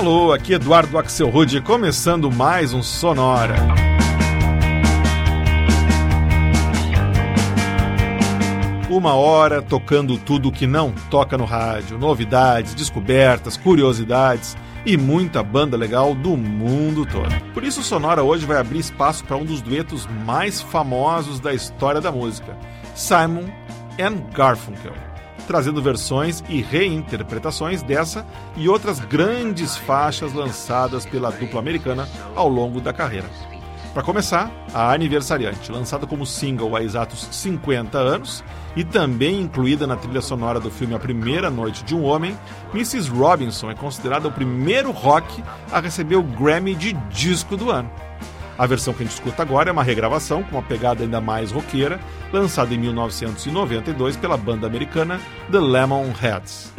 Alô, aqui Eduardo Axel Rude, começando mais um Sonora. Uma hora tocando tudo que não toca no rádio, novidades, descobertas, curiosidades e muita banda legal do mundo todo. Por isso, Sonora hoje vai abrir espaço para um dos duetos mais famosos da história da música, Simon and Garfunkel, trazendo versões e reinterpretações dessa e outras grandes faixas lançadas pela dupla americana ao longo da carreira. Para começar, a Aniversariante, lançada como single há exatos 50 anos e também incluída na trilha sonora do filme A Primeira Noite de um Homem, Mrs. Robinson é considerada o primeiro rock a receber o Grammy de Disco do Ano. A versão que a gente escuta agora é uma regravação com uma pegada ainda mais roqueira, lançada em 1992 pela banda americana The Lemonheads.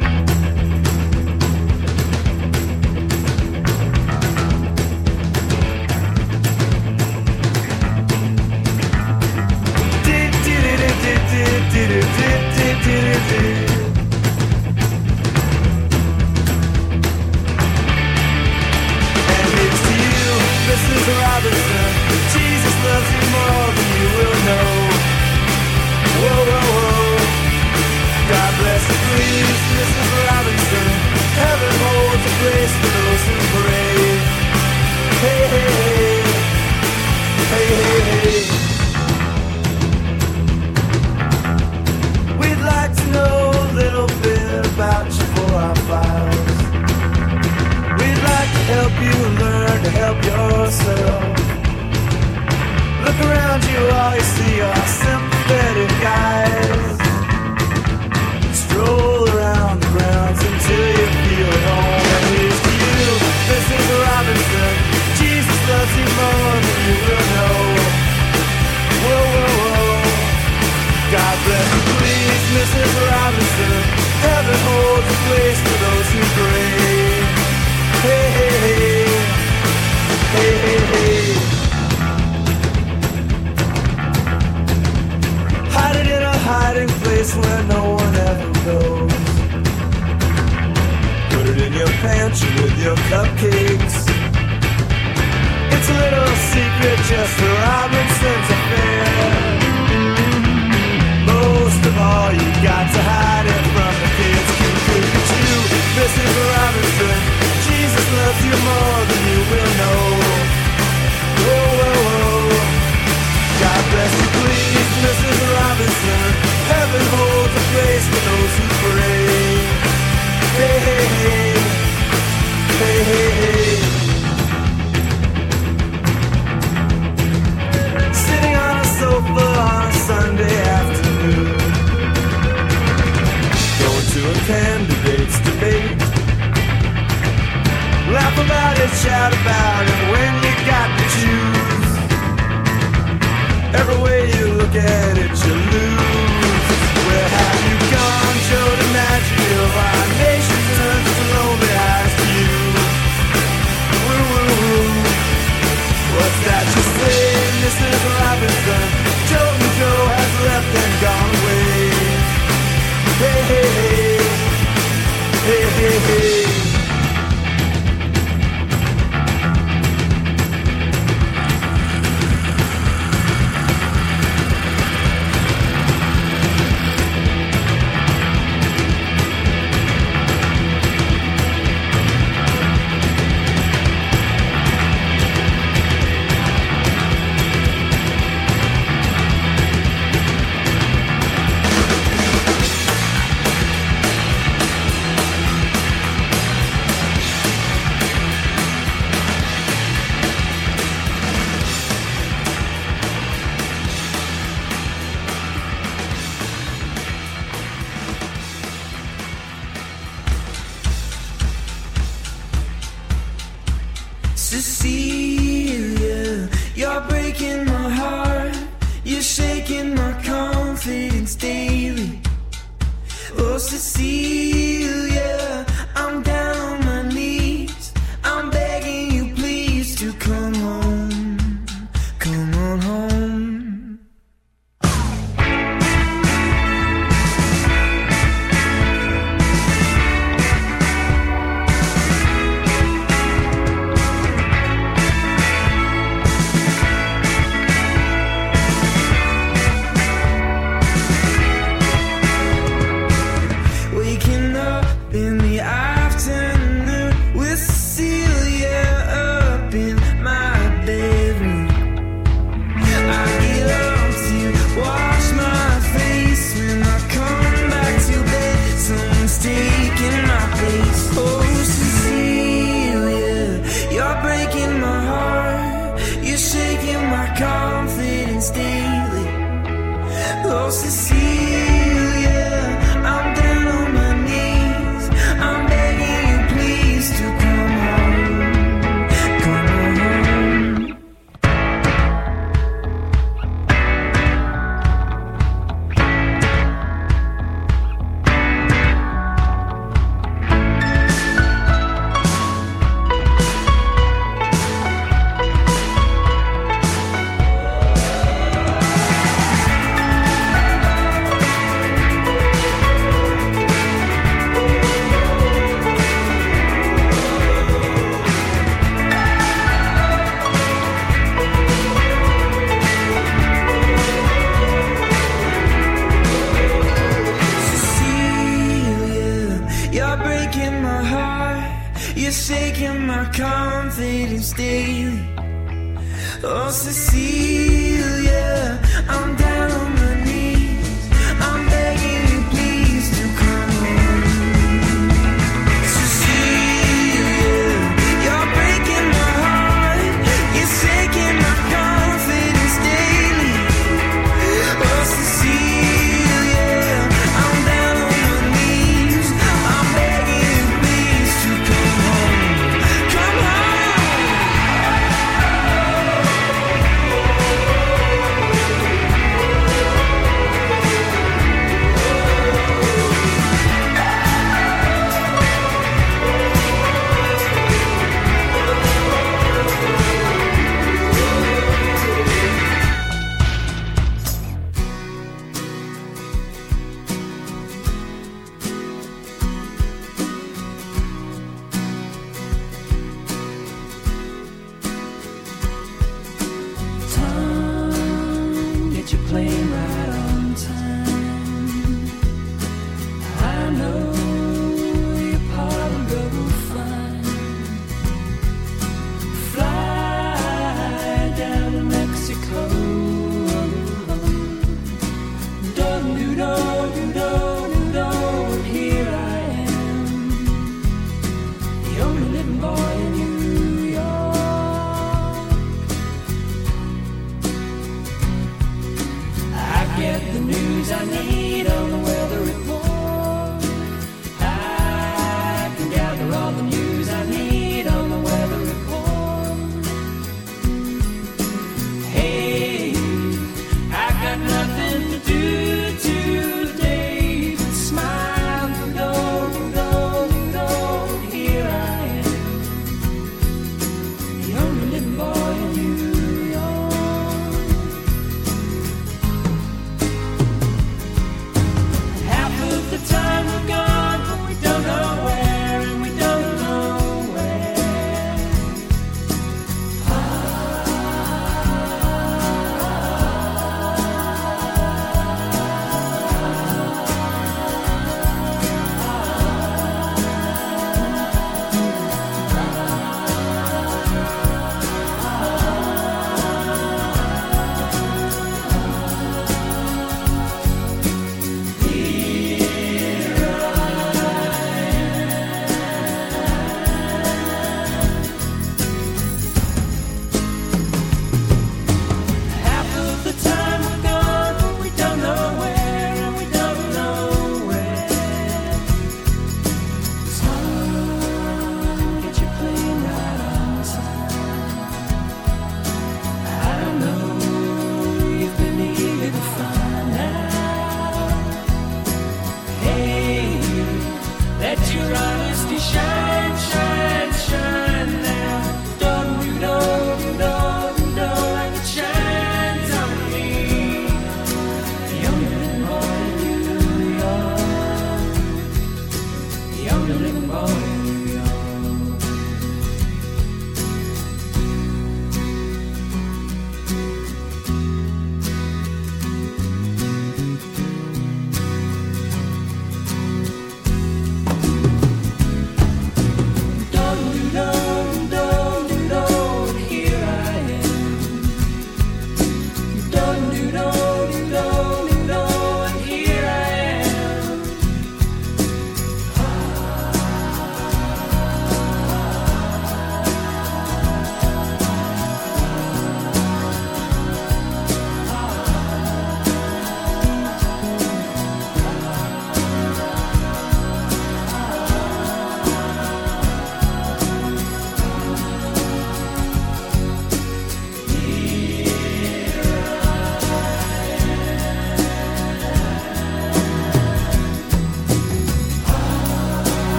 again.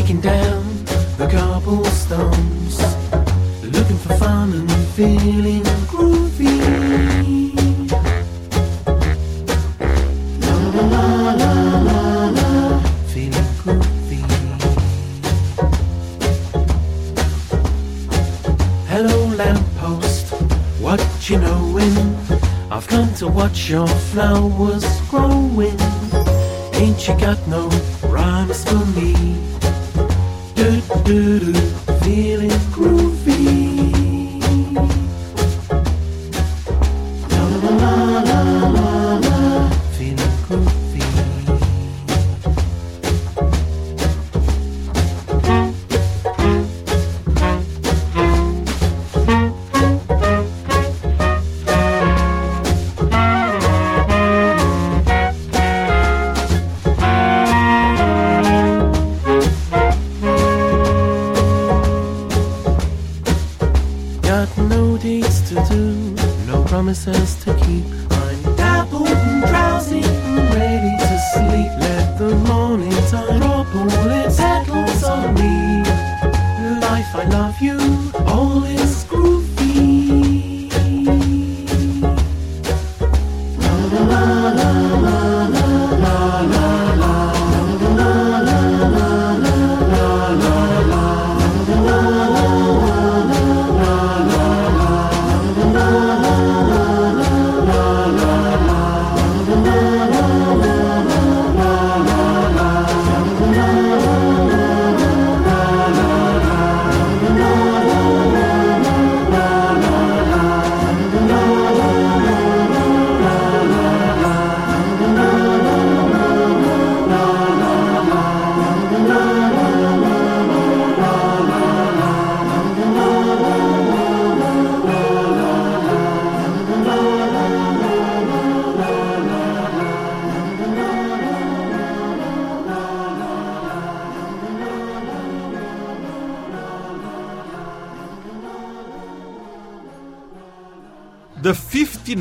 Kicking down the cobblestones, looking for fun and feeling groovy. La la la la la la, feeling groovy. Hello lamppost, what you knowin'? I've come to watch your flowers growing. Ain't you got no Do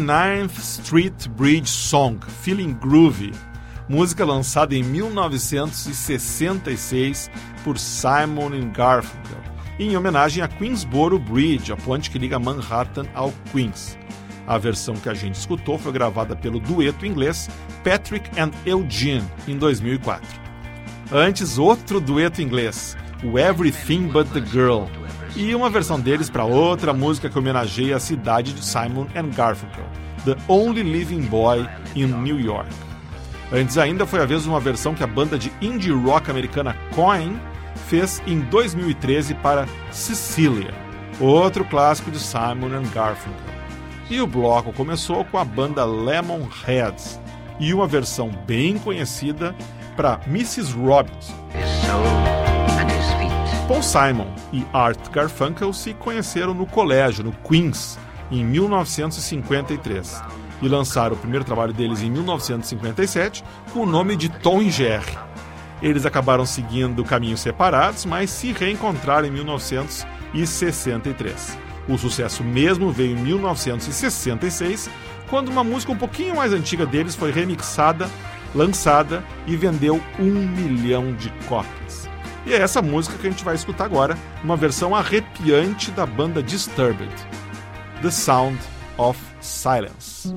59th Street Bridge Song, Feeling Groovy, música lançada em 1966 por Simon Garfunkel, em homenagem a Queensboro Bridge, a ponte que liga Manhattan ao Queens. A versão que a gente escutou foi gravada pelo dueto inglês Patrick and Eugene em 2004. Antes, outro dueto inglês, o Everything But the Girl, e uma versão deles para outra música que homenageia a cidade de Simon and Garfunkel, The Only Living Boy in New York. Antes ainda foi a vez uma versão que a banda de indie rock americana Coin fez em 2013 para Cecilia, outro clássico de Simon and Garfunkel. E o bloco começou com a banda Lemonheads e uma versão bem conhecida para Mrs. Robinson. Paul Simon e Art Garfunkel se conheceram no colégio, no Queens, em 1953, e lançaram o primeiro trabalho deles em 1957 com o nome de Tom e Jerry. Eles acabaram seguindo caminhos separados, mas se reencontraram em 1963. O sucesso mesmo veio em 1966, quando uma música um pouquinho mais antiga deles foi remixada, lançada e vendeu um milhão de cópias. E é essa música que a gente vai escutar agora, uma versão arrepiante da banda Disturbed, The Sound of Silence.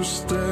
dos.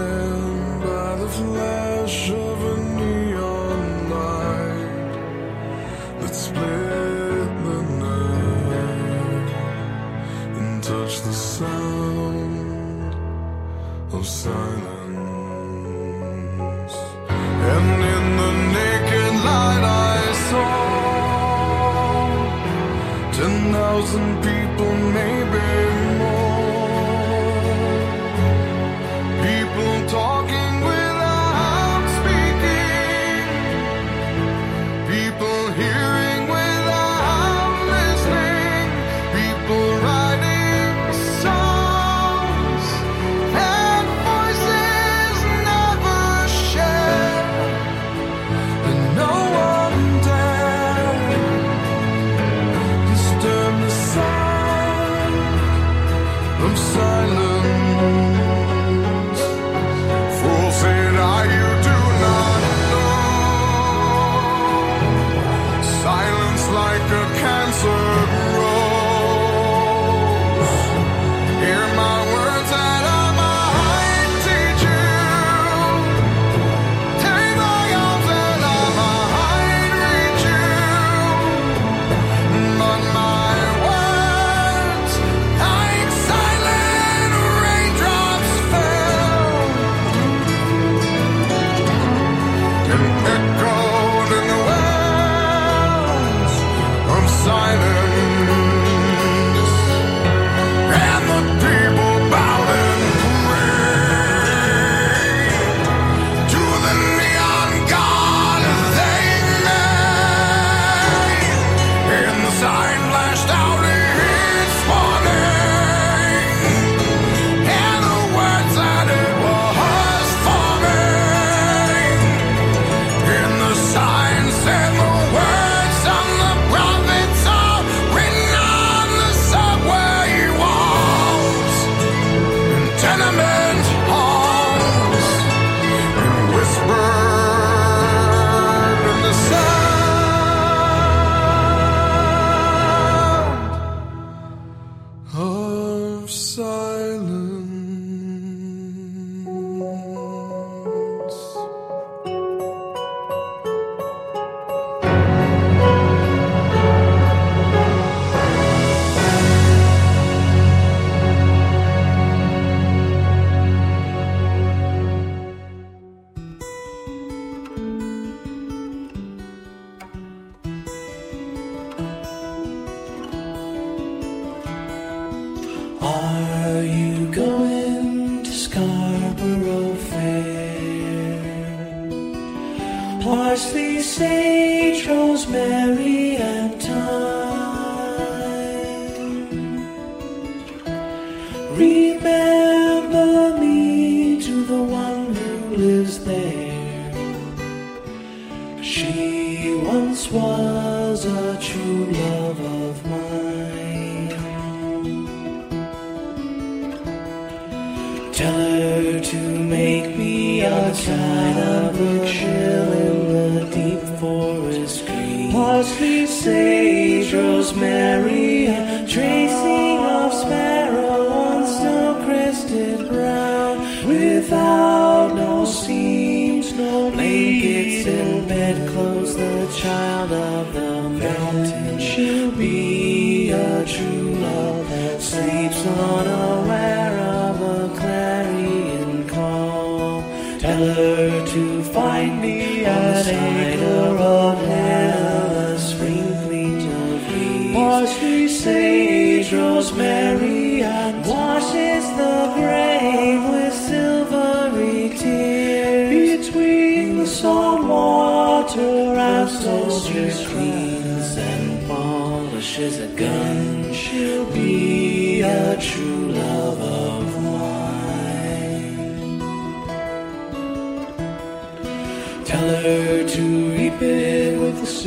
Tell her to make me a china chill in the deep forest green. Parsley, sage, rosemary, a tracing of sparrow on snow-crested brown. Without no seams, no blankets and bedclothes, the child.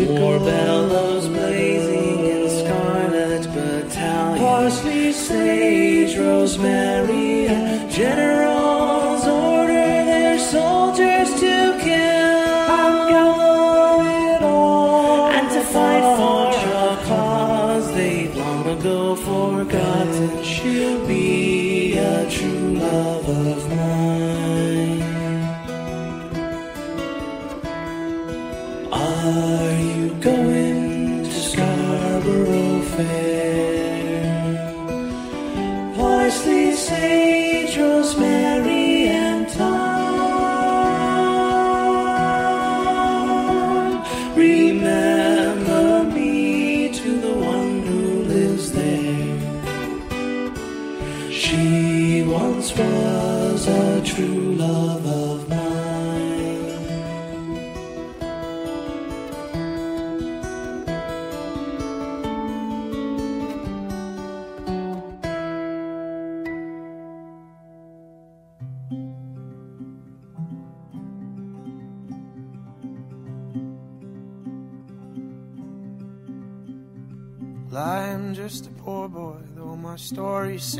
War bellows blazing in scarlet battalion. Parsley, sage, rosemary, generals order their soldiers to kill. I'm going on and to fight for a cause they've long ago forgotten. She'll be. Sage, rosemary,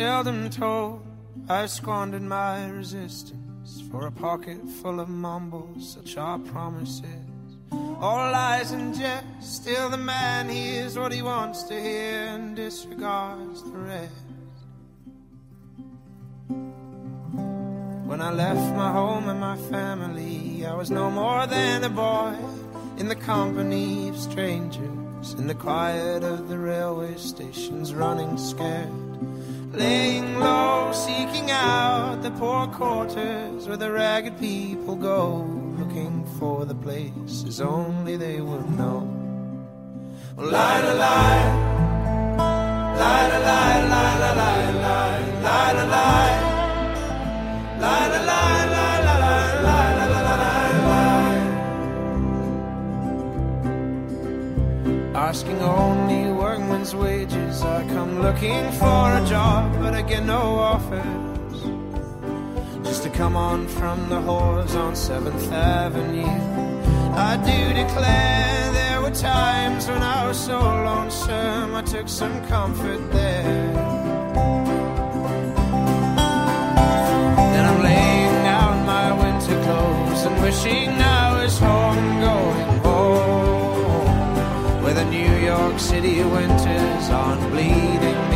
seldom told. I squandered my resistance for a pocket full of mumbles, such are promises. All lies and jest, still the man hears what he wants to hear and disregards the rest. When I left my home and my family, I was no more than a boy in the company of strangers, in the quiet of the railway stations, running scared, laying low, seeking out the poor quarters where the ragged people go, looking for the places only they would know. Well, lie lie, lie lie, lie, lie, lie, lie, lie lie. La la la la Asking only workman's wages, looking for a job, but I get no offers. Just to come on from the whores on Seventh Avenue. I do declare there were times when I was so lonesome, I took some comfort there. Then I'm laying out my winter clothes and wishing I was home, City winters bleeding bleeding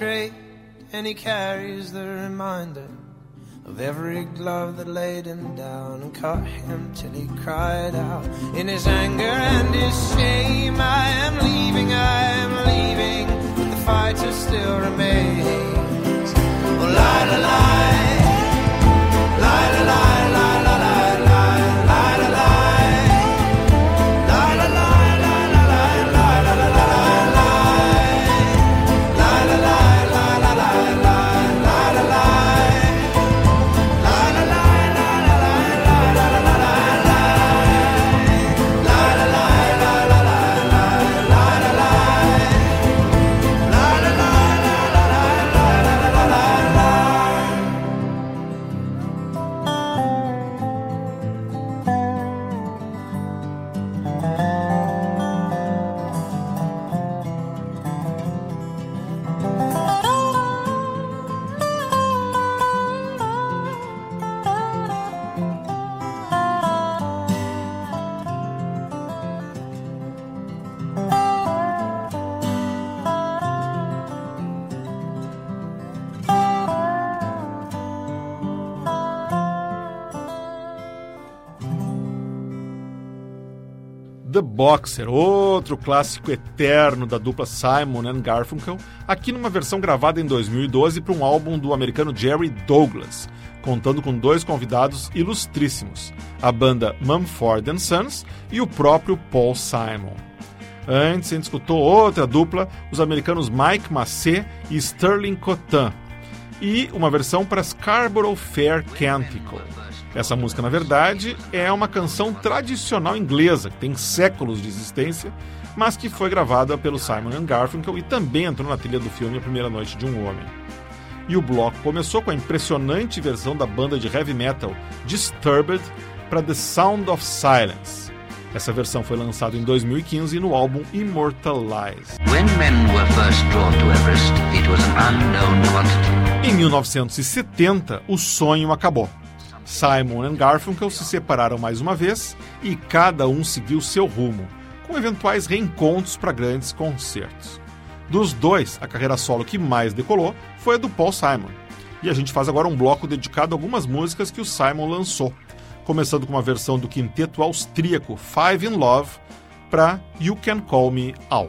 trade, and he carries the reminder of every glove that laid him down and cut him till he cried out in his anger and his shame. I am leaving, I am leaving, but the fighter still remains. Oh, lie, lie, Boxer, outro clássico eterno da dupla Simon and Garfunkel, aqui numa versão gravada em 2012 para um álbum do americano Jerry Douglas, contando com dois convidados ilustríssimos, a banda Mumford Sons e o próprio Paul Simon. Antes, a gente escutou outra dupla, os americanos Mike Massey e Sterling Cotan, e uma versão para Scarborough Fair Canticle. Essa música, na verdade, é uma canção tradicional inglesa, que tem séculos de existência, mas que foi gravada pelo Simon Garfunkel e também entrou na trilha do filme A Primeira Noite de um Homem. E o bloco começou com a impressionante versão da banda de heavy metal Disturbed para The Sound of Silence. Essa versão foi lançada em 2015 no álbum Immortalize. Em 1970, o sonho acabou. Simon e Garfunkel se separaram mais uma vez e cada um seguiu seu rumo, com eventuais reencontros para grandes concertos. Dos dois, a carreira solo que mais decolou foi a do Paul Simon. E a gente faz agora um bloco dedicado a algumas músicas que o Simon lançou, começando com uma versão do quinteto austríaco Five in Love para You Can Call Me Al.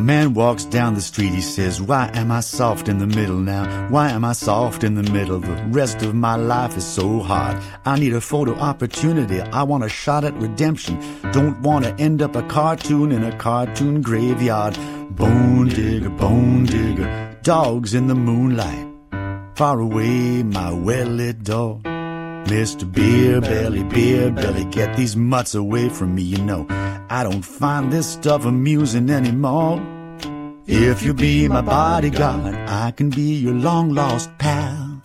Man walks down the street, he says, Why am I soft in the middle now? Why am I soft in the middle? The rest of my life is so hard. I need a photo opportunity. I want a shot at redemption. Don't want to end up a cartoon in a cartoon graveyard. Bone digger, bone digger, dogs in the moonlight. Far away, my well-lit door. Mr. Beer Belly, Beer Belly, get these mutts away from me, you know. I don't find this stuff amusing anymore. If you be my bodyguard, I can be your long lost pal.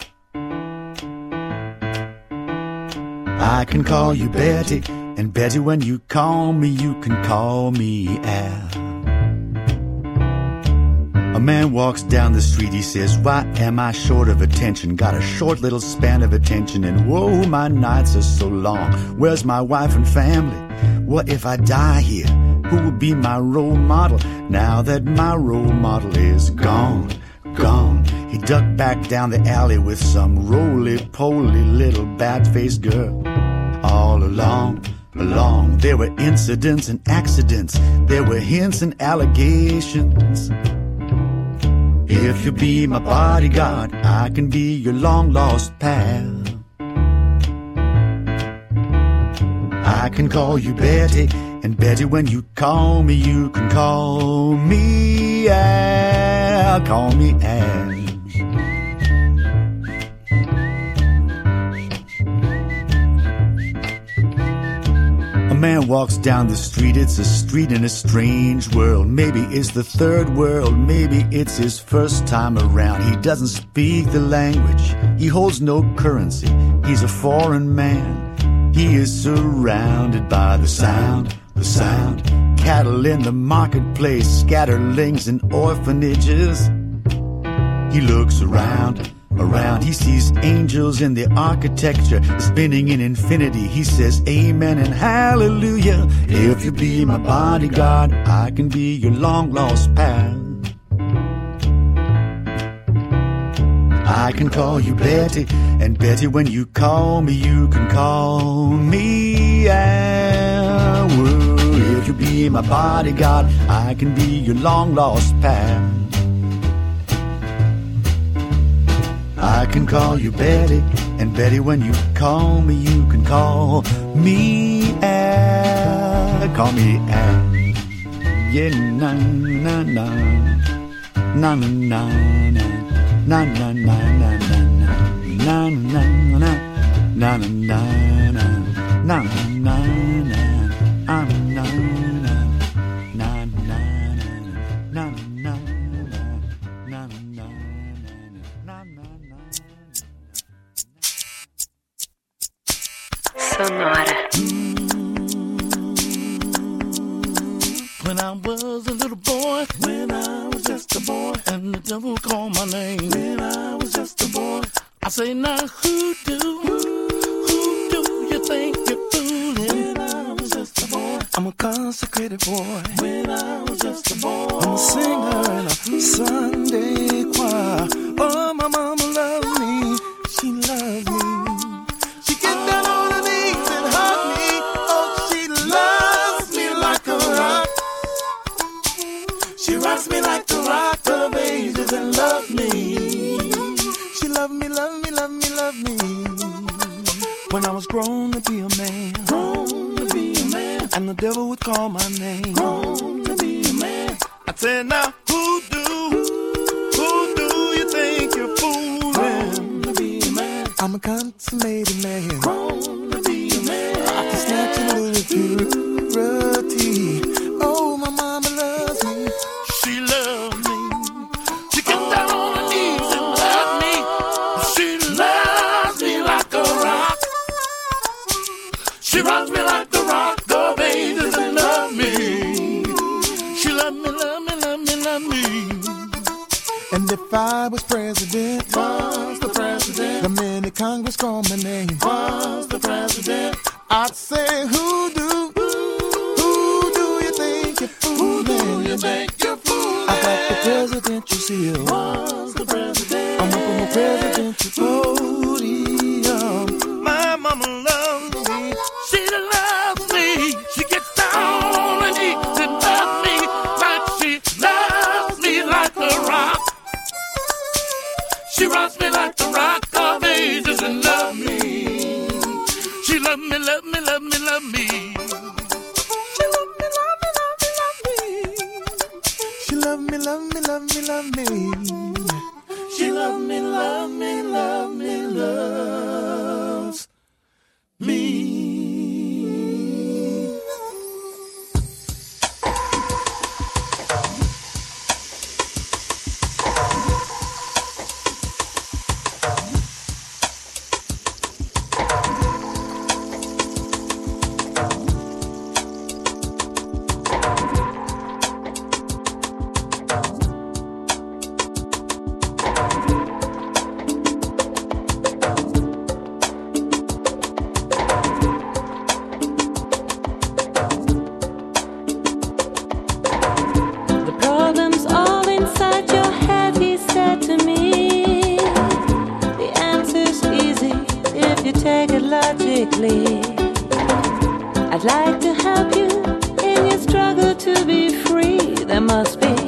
I can call you Betty, and Betty, when you call me, you can call me Al. A man walks down the street, he says, Why am I short of attention? Got a short little span of attention, and whoa, my nights are so long. Where's my wife and family? What if I die here? Who will be my role model now that my role model is gone? Gone. He ducked back down the alley with some roly poly little bat faced girl. All along, along, there were incidents and accidents, there were hints and allegations. If you be my bodyguard, I can be your long lost pal. I can call you Betty, and Betty, when you call me, you can call me Al. Call me Al. A man walks down the street, it's a street in a strange world. Maybe it's the third world, maybe it's his first time around. He doesn't speak the language, he holds no currency, he's a foreign man. He is surrounded by the sound, the sound. Cattle in the marketplace, scatterlings in orphanages. He looks around, around. He sees angels in the architecture spinning in infinity. He says, Amen and Hallelujah. If you be my bodyguard, I can be your long lost pal. I can call you Betty, and Betty, when you call me, you can call me Al. If you be my bodyguard, I can be your long lost pal. I can call you Betty, and Betty, when you call me, you can call me Al. Call me Al. Yeah, na. Na na na, na. Na na na na na, na. Na na, na na. Na na, na na. Na na, She rocks me like the rock the baby doesn't love me. She love me, love me, love me, love me. And if I was president, was the president, the minute Congress called my name, was the president, I'd say, who do, who do you think you're fooling? Who do you think you're fooling? I got the presidential seal. Was the president? I'm up on the presidential poll. you take it logically. I'd like to help you in your struggle to be free. There must be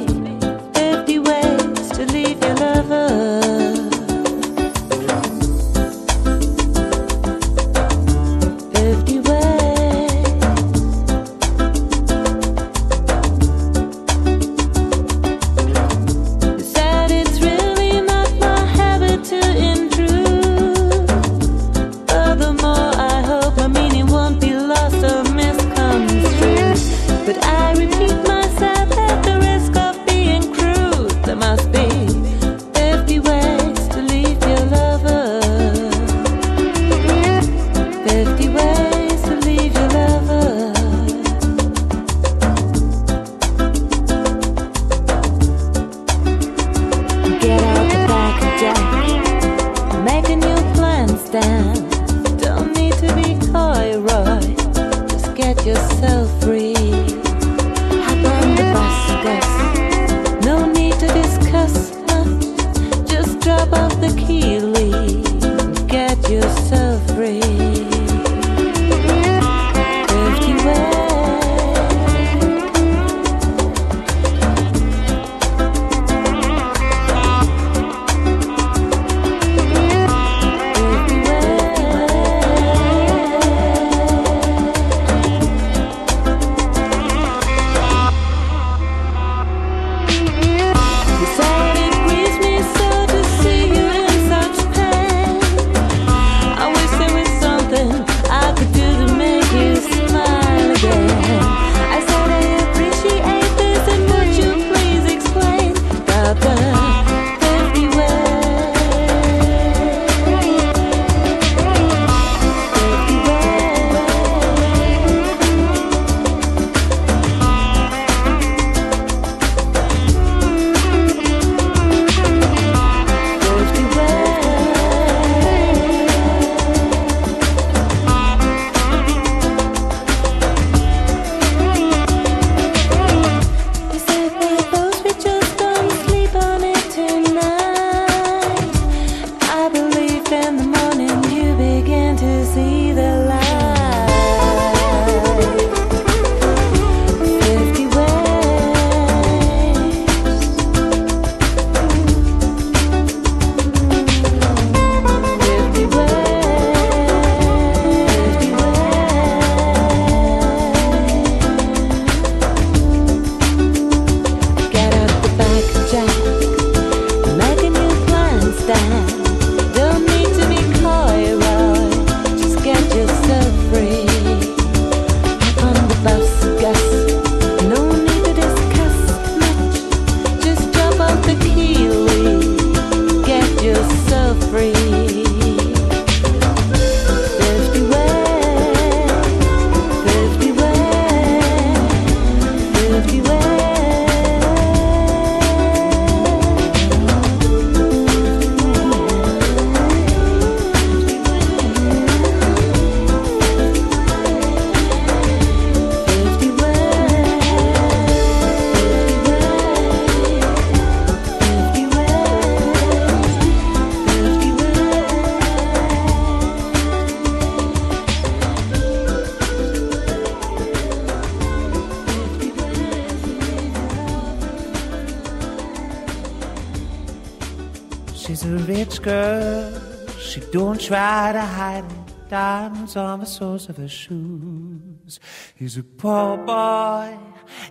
Diamonds on the soles of her shoes. He's a poor boy,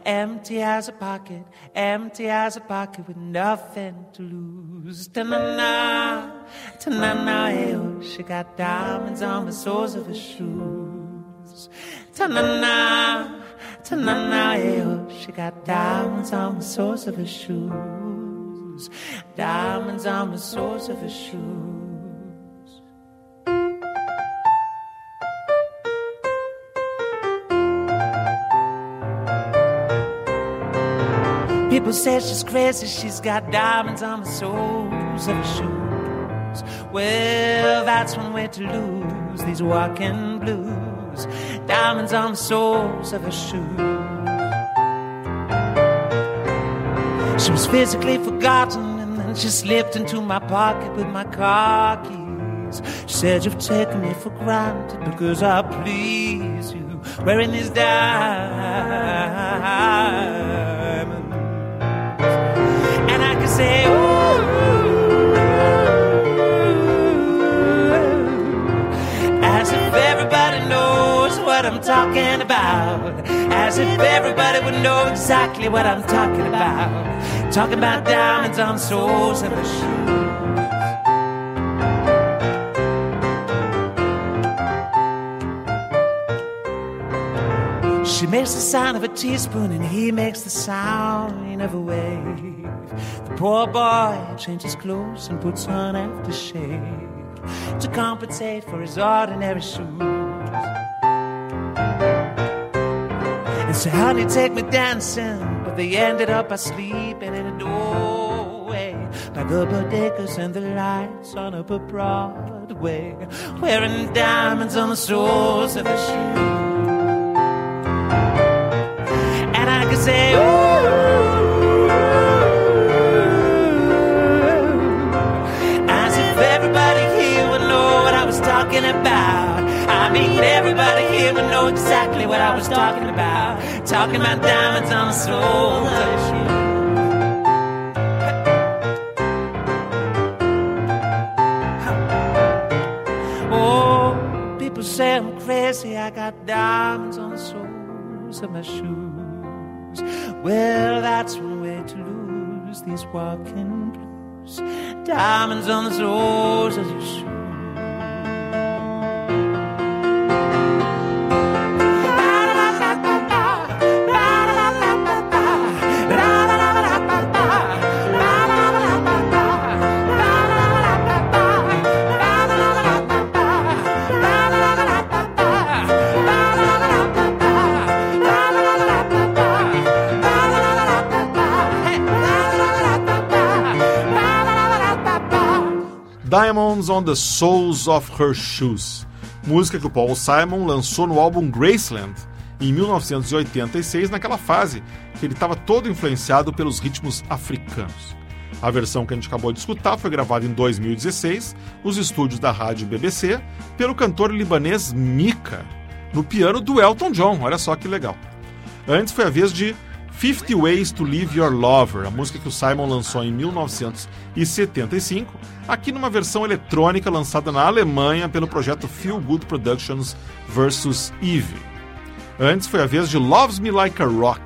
empty as a pocket, empty as a pocket with nothing to lose. Ta-na-na, ta-na-na, hey, she got diamonds on the soles of her shoes. Ta-na-na, ta-na-na, hey, she got diamonds on the soles of her shoes. Diamonds on the soles of her shoes. People say she's crazy, she's got diamonds on the soles of her shoes. Well, that's one way to lose these walking blues. Diamonds on the soles of her shoes. She was physically forgotten, and then she slipped into my pocket with my car keys. She said, You've taken me for granted because I please you, wearing these diamonds. Say, Ooh, as if everybody knows what I'm talking about. As if everybody would know exactly what I'm talking about. Talking about diamonds on soles of her shoes. She makes the sound of a teaspoon and he makes the sound of a wave. The poor boy changes clothes and puts on aftershave to compensate for his ordinary shoes. And so, honey, take me dancing, but they ended up by sleeping in a doorway by the bodegas and the lights on up a Broadway, wearing diamonds on the soles of their shoes. And I could say, ooh, was talking about. Talking about diamonds on the shoes. Oh, people say I'm crazy. I got diamonds on the soles of my shoes. Well, that's one way to lose these walking blues. Diamonds on the soles of your shoes. Diamonds on the Soles of Her Shoes, música que o Paul Simon lançou no álbum Graceland em 1986, naquela fase que ele estava todo influenciado pelos ritmos africanos. A versão que a gente acabou de escutar foi gravada em 2016 nos estúdios da rádio BBC pelo cantor libanês Mika, no piano do Elton John. Olha só que legal. Antes foi a vez de 50 Ways to Leave Your Lover, a música que o Simon lançou em 1975, aqui numa versão eletrônica lançada na Alemanha pelo projeto Feel Good Productions vs. Eve. Antes foi a vez de Loves Me Like a Rock,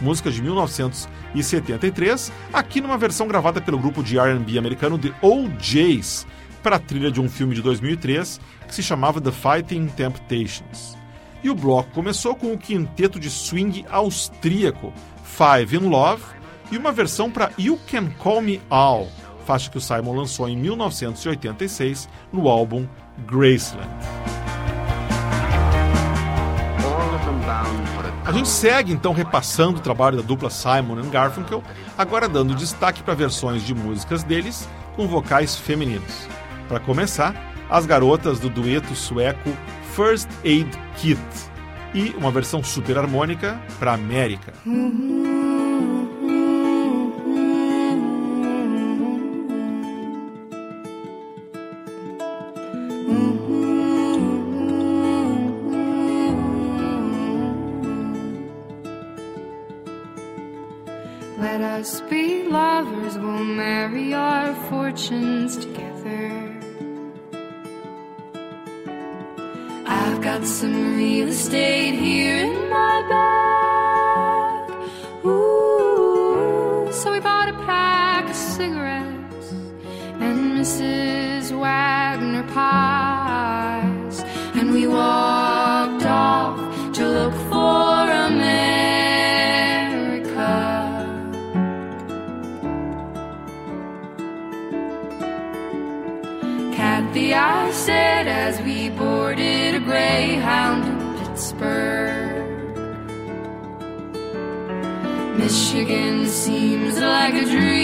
música de 1973, aqui numa versão gravada pelo grupo de R&B americano The OJs, para a trilha de um filme de 2003 que se chamava The Fighting Temptations. E o bloco começou com o quinteto de swing austríaco Five in Love e uma versão para You Can Call Me All, faixa que o Simon lançou em 1986 no álbum Graceland. A gente segue então repassando o trabalho da dupla Simon and Garfunkel, agora dando destaque para versões de músicas deles com vocais femininos. Para começar, as garotas do dueto sueco First Aid Kit e uma versão super harmônica para América. Let us be lovers, we'll marry our fortunes real estate here Michigan seems like a dream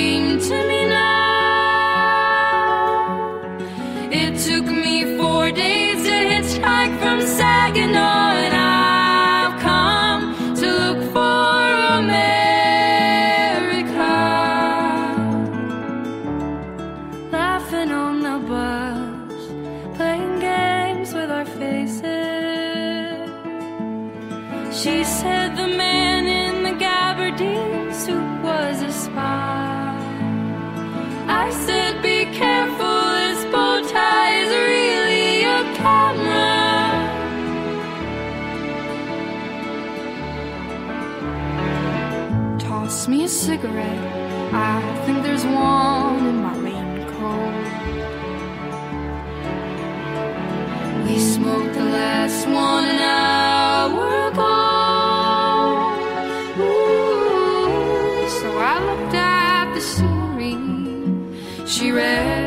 Toss me a cigarette. I think there's one in my raincoat. We smoked the last one an hour ago. Ooh, so I looked at the scenery. She read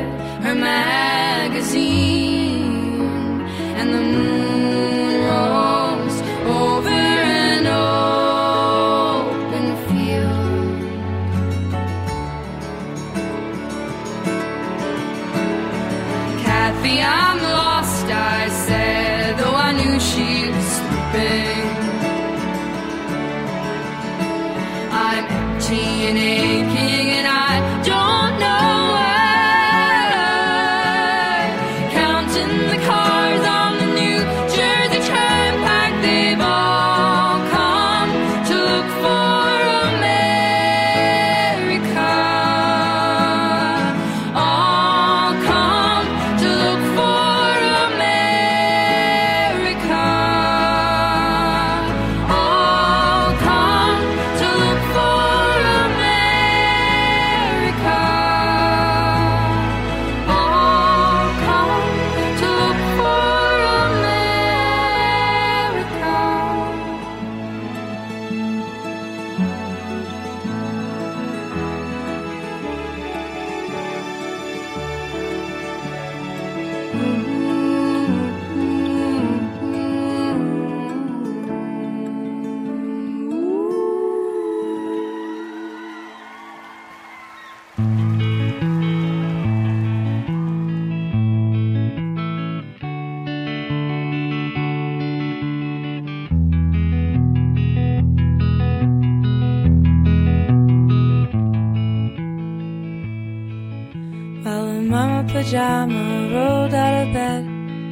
Pajama rolled out of bed,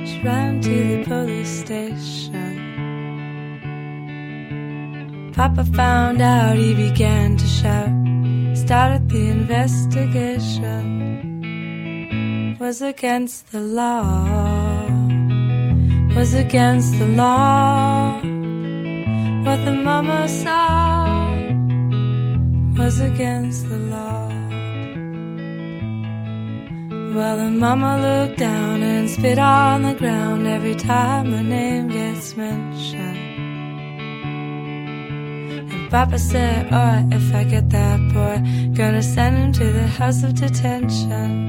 she ran to the police station. Papa found out, he began to shout, started the investigation. Was against the law, was against the law. What the mama saw was against the law. Well, the Mama looked down and spit on the ground every time her name gets mentioned. And Papa said, Alright, if I get that boy, gonna send him to the house of detention.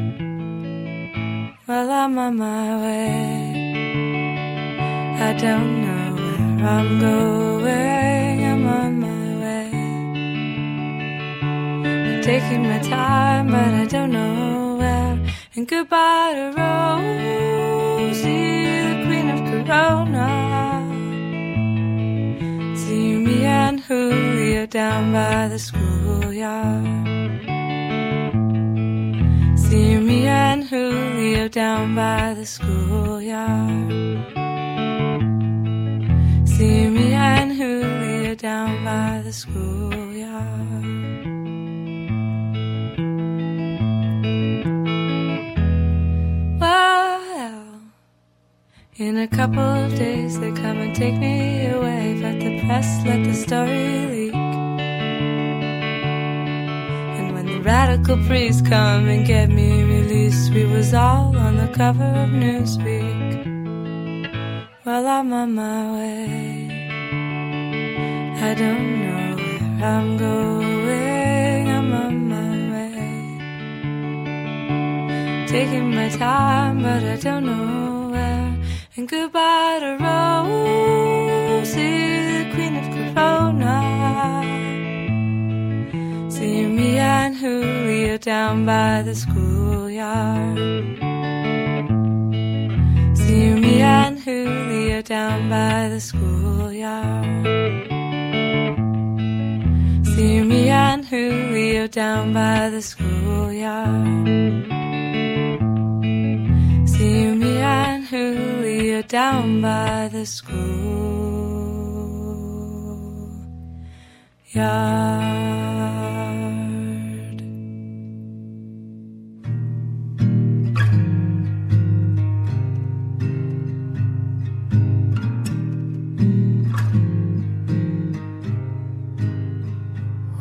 Well, I'm on my way. I don't know where I'm going, I'm on my way. I'm taking my time, but I don't know. And goodbye to Rosie, the queen of Corona. See me and Julio down by the schoolyard. See me and Julio down by the schoolyard. See me and Julio down by the schoolyard. In a couple of days they come and take me away, but the press let the story leak. And when the radical priests come and get me released, we was all on the cover of Newsweek. Well, I'm on my way. I don't know where I'm going. I'm on my way. Taking my time, but I don't know. And goodbye to Rosie, the queen of Corona. See me and Julio down by the schoolyard. See me and Julio down by the schoolyard. See me and Julio down by the schoolyard. See me and Julio down by the school yard.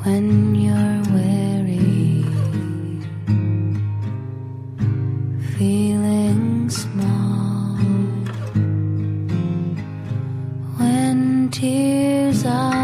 when you're tears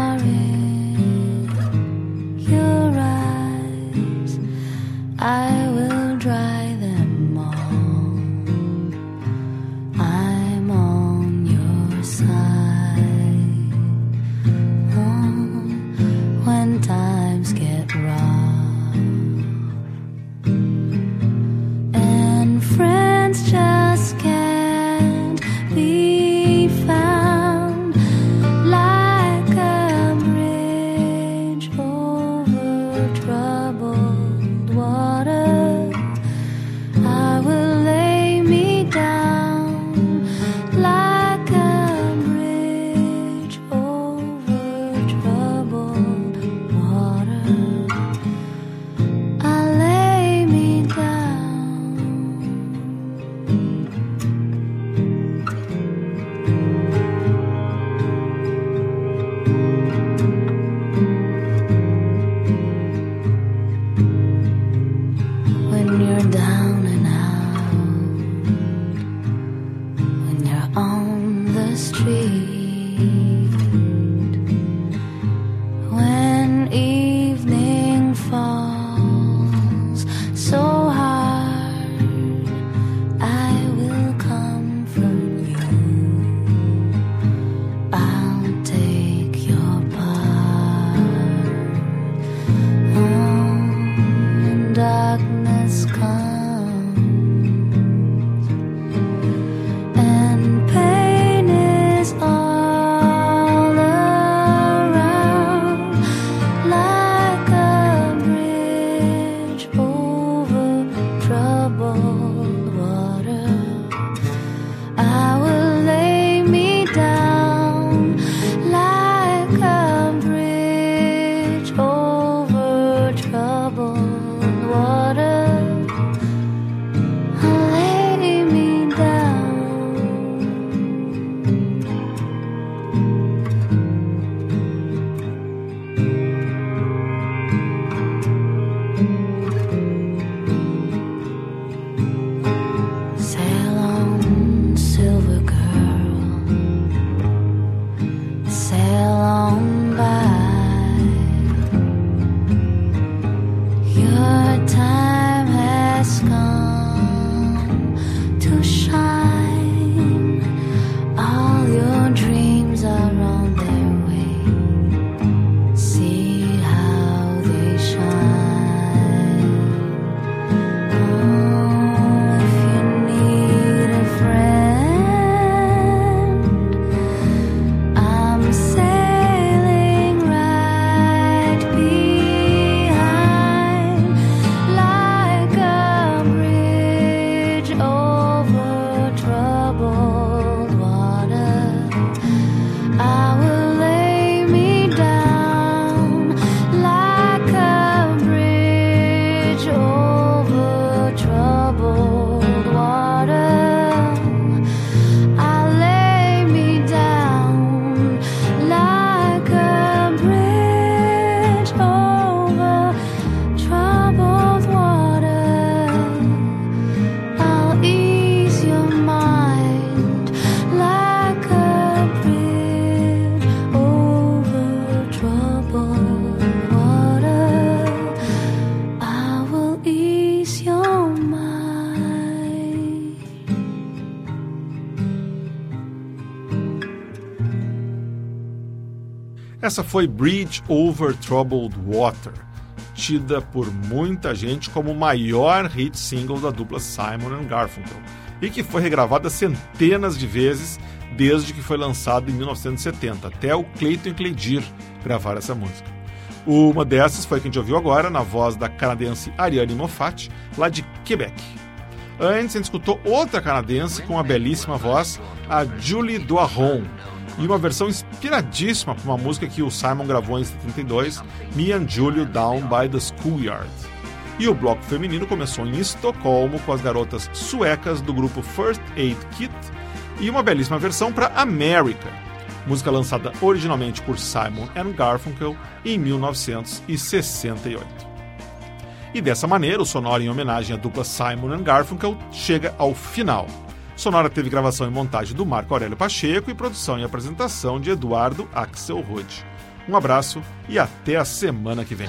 Essa foi Bridge Over Troubled Water, tida por muita gente como o maior hit single da dupla Simon Garfunkel, e que foi regravada centenas de vezes desde que foi lançada em 1970, até o Clayton e gravar essa música. Uma dessas foi que a gente ouviu agora, na voz da canadense Ariane Moffat, lá de Quebec. Antes, a gente escutou outra canadense com a belíssima voz, a Julie Doiron, e uma versão inspiradíssima para uma música que o Simon gravou em 72, Me and Julio Down by the Schoolyard. E o bloco feminino começou em Estocolmo com as garotas suecas do grupo First Aid Kit e uma belíssima versão para America, música lançada originalmente por Simon and Garfunkel em 1968. E dessa maneira, o Sonora em homenagem à dupla Simon and Garfunkel chega ao final. Sonora teve gravação e montagem do Marco Aurélio Pacheco e produção e apresentação de Eduardo Axel Rude. Um abraço e até a semana que vem.